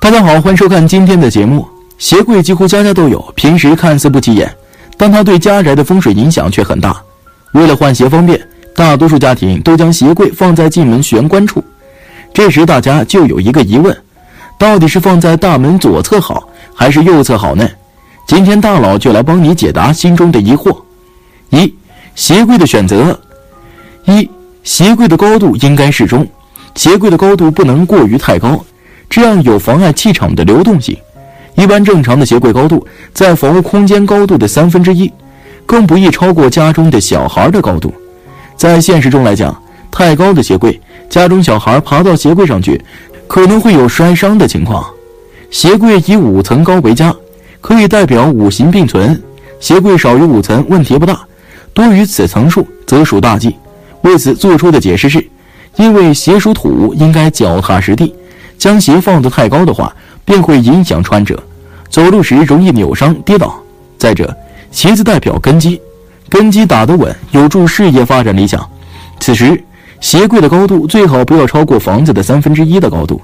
大家好，欢迎收看今天的节目。鞋柜几乎家家都有，平时看似不起眼，但它对家宅的风水影响却很大。为了换鞋方便，大多数家庭都将鞋柜放在进门玄关处。这时大家就有一个疑问：到底是放在大门左侧好，还是右侧好呢？今天大佬就来帮你解答心中的疑惑。一、鞋柜的选择。一、鞋柜的高度应该适中，鞋柜的高度不能过于太高。这样有妨碍气场的流动性。一般正常的鞋柜高度在房屋空间高度的三分之一，更不宜超过家中的小孩的高度。在现实中来讲，太高的鞋柜，家中小孩爬到鞋柜上去，可能会有摔伤的情况。鞋柜以五层高为佳，可以代表五行并存。鞋柜少于五层问题不大，多于此层数则属大忌。为此做出的解释是，因为鞋属土，应该脚踏实地。将鞋放得太高的话，便会影响穿着，走路时容易扭伤跌倒。再者，鞋子代表根基，根基打得稳，有助事业发展理想。此时，鞋柜的高度最好不要超过房子的三分之一的高度。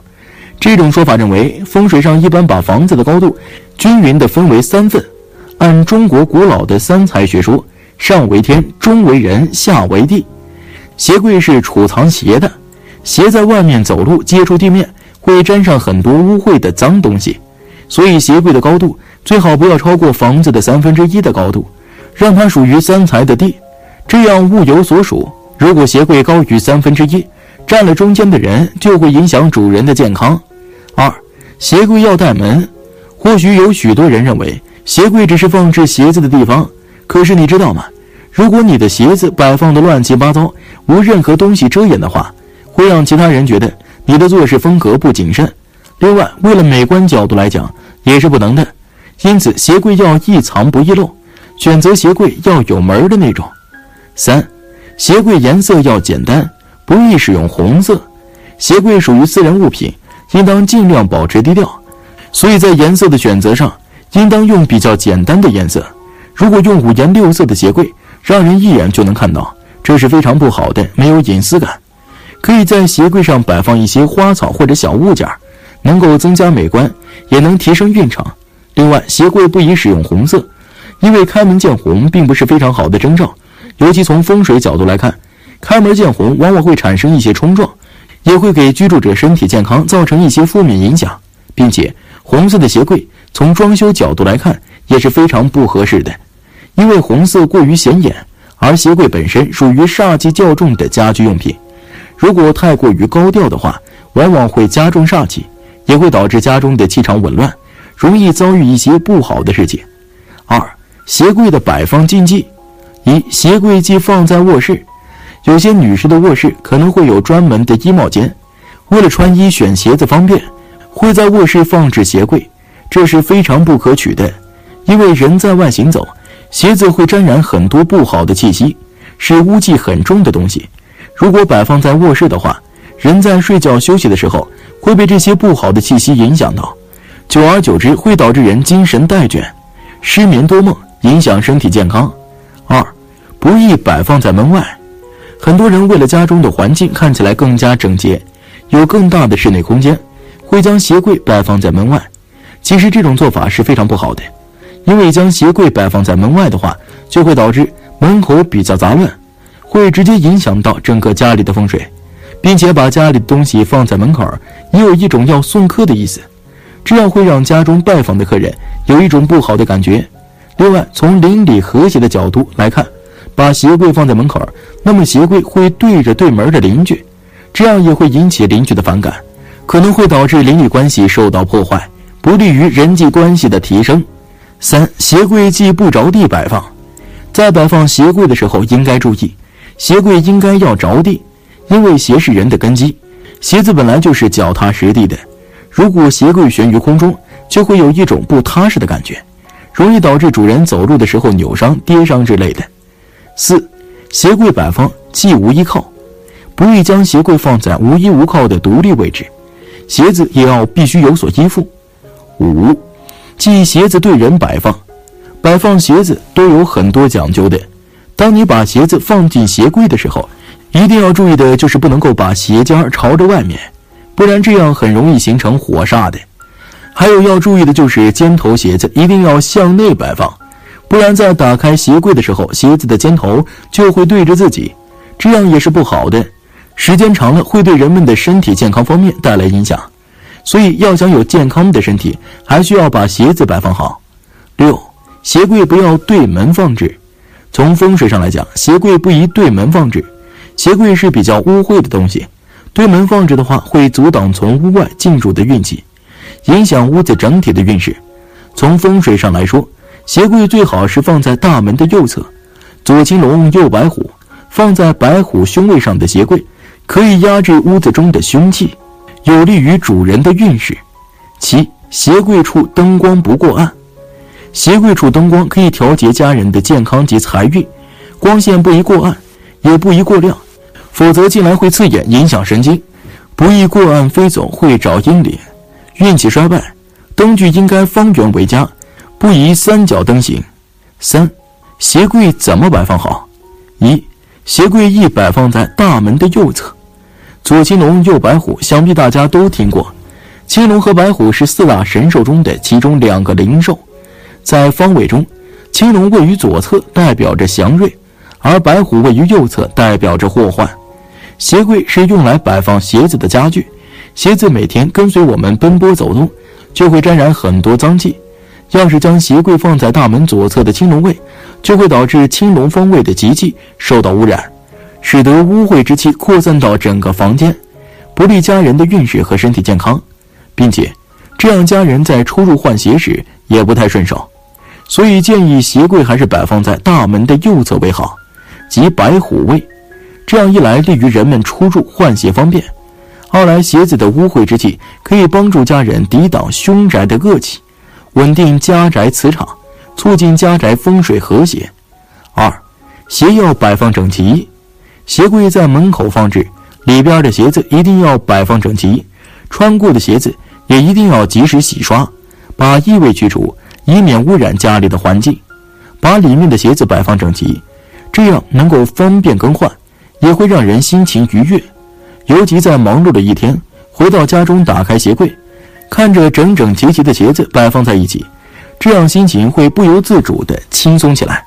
这种说法认为，风水上一般把房子的高度均匀地分为三份。按中国古老的三才学说，上为天，中为人，下为地。鞋柜是储藏鞋的，鞋在外面走路接触地面。会沾上很多污秽的脏东西，所以鞋柜的高度最好不要超过房子的三分之一的高度，让它属于三才的地，这样物有所属。如果鞋柜高于三分之一，占了中间的人就会影响主人的健康。二，鞋柜要带门。或许有许多人认为鞋柜只是放置鞋子的地方，可是你知道吗？如果你的鞋子摆放的乱七八糟，无任何东西遮掩的话，会让其他人觉得。你的做事风格不谨慎，另外为了美观角度来讲也是不能的，因此鞋柜要易藏不易漏，选择鞋柜要有门的那种。三，鞋柜颜色要简单，不宜使用红色。鞋柜属于私人物品，应当尽量保持低调，所以在颜色的选择上，应当用比较简单的颜色。如果用五颜六色的鞋柜，让人一眼就能看到，这是非常不好的，没有隐私感。可以在鞋柜上摆放一些花草或者小物件，能够增加美观，也能提升运程。另外，鞋柜不宜使用红色，因为开门见红并不是非常好的征兆。尤其从风水角度来看，开门见红往往会产生一些冲撞，也会给居住者身体健康造成一些负面影响。并且，红色的鞋柜从装修角度来看也是非常不合适的，因为红色过于显眼，而鞋柜本身属于煞气较重的家居用品。如果太过于高调的话，往往会加重煞气，也会导致家中的气场紊乱，容易遭遇一些不好的事情。二、鞋柜的摆放禁忌：一、鞋柜既放在卧室，有些女士的卧室可能会有专门的衣帽间，为了穿衣选鞋子方便，会在卧室放置鞋柜，这是非常不可取的，因为人在外行走，鞋子会沾染很多不好的气息，是污气很重的东西。如果摆放在卧室的话，人在睡觉休息的时候会被这些不好的气息影响到，久而久之会导致人精神怠倦、失眠多梦，影响身体健康。二，不宜摆放在门外。很多人为了家中的环境看起来更加整洁，有更大的室内空间，会将鞋柜摆放在门外。其实这种做法是非常不好的，因为将鞋柜摆放在门外的话，就会导致门口比较杂乱。会直接影响到整个家里的风水，并且把家里的东西放在门口，也有一种要送客的意思，这样会让家中拜访的客人有一种不好的感觉。另外，从邻里和谐的角度来看，把鞋柜放在门口，那么鞋柜会对着对门的邻居，这样也会引起邻居的反感，可能会导致邻里关系受到破坏，不利于人际关系的提升。三，鞋柜既不着地摆放，在摆放鞋柜的时候应该注意。鞋柜应该要着地，因为鞋是人的根基，鞋子本来就是脚踏实地的。如果鞋柜悬于空中，就会有一种不踏实的感觉，容易导致主人走路的时候扭伤、跌伤之类的。四，鞋柜摆放既无依靠，不宜将鞋柜放在无依无靠的独立位置，鞋子也要必须有所依附。五，即鞋子对人摆放，摆放鞋子都有很多讲究的。当你把鞋子放进鞋柜的时候，一定要注意的就是不能够把鞋尖朝着外面，不然这样很容易形成火煞的。还有要注意的就是尖头鞋子一定要向内摆放，不然在打开鞋柜的时候，鞋子的尖头就会对着自己，这样也是不好的。时间长了会对人们的身体健康方面带来影响，所以要想有健康的身体，还需要把鞋子摆放好。六，鞋柜不要对门放置。从风水上来讲，鞋柜不宜对门放置。鞋柜是比较污秽的东西，对门放置的话，会阻挡从屋外进入的运气，影响屋子整体的运势。从风水上来说，鞋柜最好是放在大门的右侧，左青龙，右白虎，放在白虎凶位上的鞋柜。可以压制屋子中的凶气，有利于主人的运势。七，鞋柜处灯光不过暗。鞋柜处灯光可以调节家人的健康及财运，光线不宜过暗，也不宜过亮，否则进来会刺眼，影响神经。不宜过暗飞走，会找阴脸，运气衰败。灯具应该方圆为佳，不宜三角灯形。三，鞋柜怎么摆放好？一。鞋柜宜摆放在大门的右侧，左青龙，右白虎，想必大家都听过。青龙和白虎是四大神兽中的其中两个灵兽，在方位中，青龙位于左侧，代表着祥瑞，而白虎位于右侧，代表着祸患。鞋柜是用来摆放鞋子的家具，鞋子每天跟随我们奔波走动，就会沾染很多脏气。要是将鞋柜放在大门左侧的青龙位，就会导致青龙方位的吉气受到污染，使得污秽之气扩散到整个房间，不利家人的运势和身体健康，并且这样家人在出入换鞋时也不太顺手，所以建议鞋柜还是摆放在大门的右侧为好，即白虎位。这样一来，利于人们出入换鞋方便；二来，鞋子的污秽之气可以帮助家人抵挡凶宅的恶气。稳定家宅磁场，促进家宅风水和谐。二，鞋要摆放整齐，鞋柜在门口放置，里边的鞋子一定要摆放整齐，穿过的鞋子也一定要及时洗刷，把异味去除，以免污染家里的环境。把里面的鞋子摆放整齐，这样能够方便更换，也会让人心情愉悦。尤其在忙碌的一天，回到家中打开鞋柜。看着整整齐齐的鞋子摆放在一起，这样心情会不由自主的轻松起来，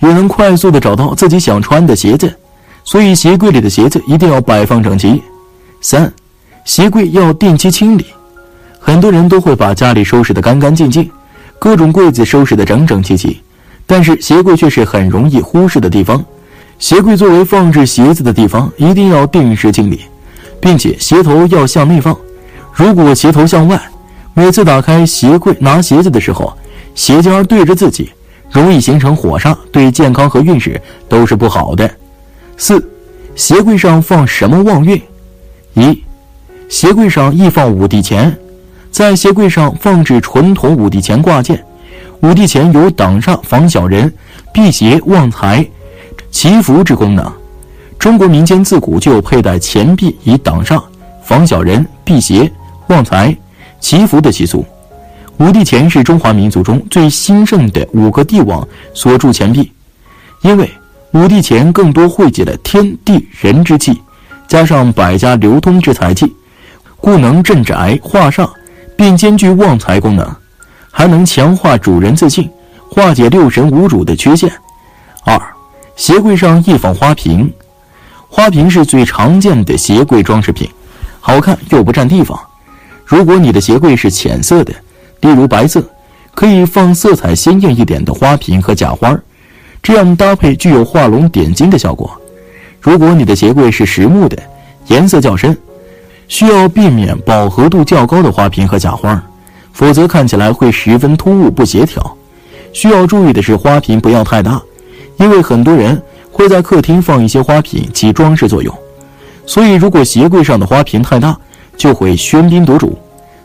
也能快速的找到自己想穿的鞋子。所以鞋柜里的鞋子一定要摆放整齐。三，鞋柜要定期清理。很多人都会把家里收拾得干干净净，各种柜子收拾得整整齐齐，但是鞋柜却是很容易忽视的地方。鞋柜作为放置鞋子的地方，一定要定时清理，并且鞋头要向内放。如果鞋头向外，每次打开鞋柜拿鞋子的时候，鞋尖对着自己，容易形成火煞，对健康和运势都是不好的。四，鞋柜上放什么旺运？一，鞋柜上易放五帝钱，在鞋柜上放置纯铜五帝钱挂件。五帝钱有挡煞、防小人、辟邪、旺财、祈福之功能。中国民间自古就佩戴钱币以挡煞、防小人、辟邪。旺财、祈福的习俗，五帝钱是中华民族中最兴盛的五个帝王所铸钱币。因为五帝钱更多汇集了天地人之气，加上百家流通之财气，故能镇宅化煞，并兼具旺财功能，还能强化主人自信，化解六神无主的缺陷。二，鞋柜上易放花瓶，花瓶是最常见的鞋柜装饰品，好看又不占地方。如果你的鞋柜是浅色的，例如白色，可以放色彩鲜艳一点的花瓶和假花，这样搭配具有画龙点睛的效果。如果你的鞋柜是实木的，颜色较深，需要避免饱和度较高的花瓶和假花，否则看起来会十分突兀不协调。需要注意的是，花瓶不要太大，因为很多人会在客厅放一些花瓶起装饰作用，所以如果鞋柜上的花瓶太大，就会喧宾夺主。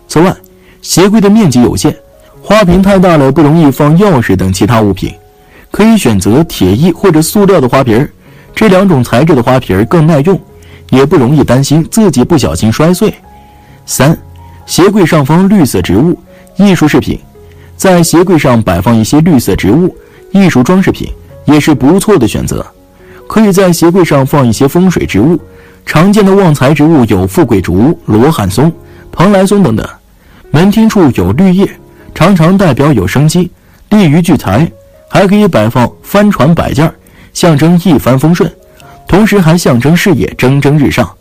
此外，鞋柜的面积有限，花瓶太大了不容易放钥匙等其他物品，可以选择铁艺或者塑料的花瓶儿这两种材质的花瓶儿更耐用，也不容易担心自己不小心摔碎。三，鞋柜上方绿色植物、艺术饰品，在鞋柜上摆放一些绿色植物、艺术装饰品也是不错的选择。可以在鞋柜上放一些风水植物。常见的旺财植物有富贵竹、罗汉松、蓬莱松等等，门厅处有绿叶，常常代表有生机，利于聚财。还可以摆放帆船摆件，象征一帆风顺，同时还象征事业蒸蒸日上。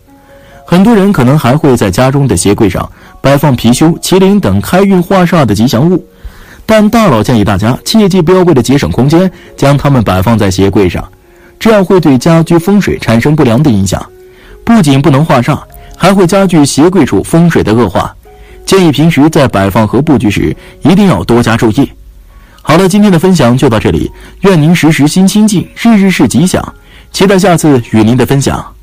很多人可能还会在家中的鞋柜上摆放貔貅、麒麟等开运化煞的吉祥物，但大佬建议大家切记不要为了节省空间将它们摆放在鞋柜上，这样会对家居风水产生不良的影响，不仅不能化煞，还会加剧鞋柜处风水的恶化。建议平时在摆放和布局时一定要多加注意。好了，今天的分享就到这里，愿您时时心清静，日日是吉祥，期待下次与您的分享。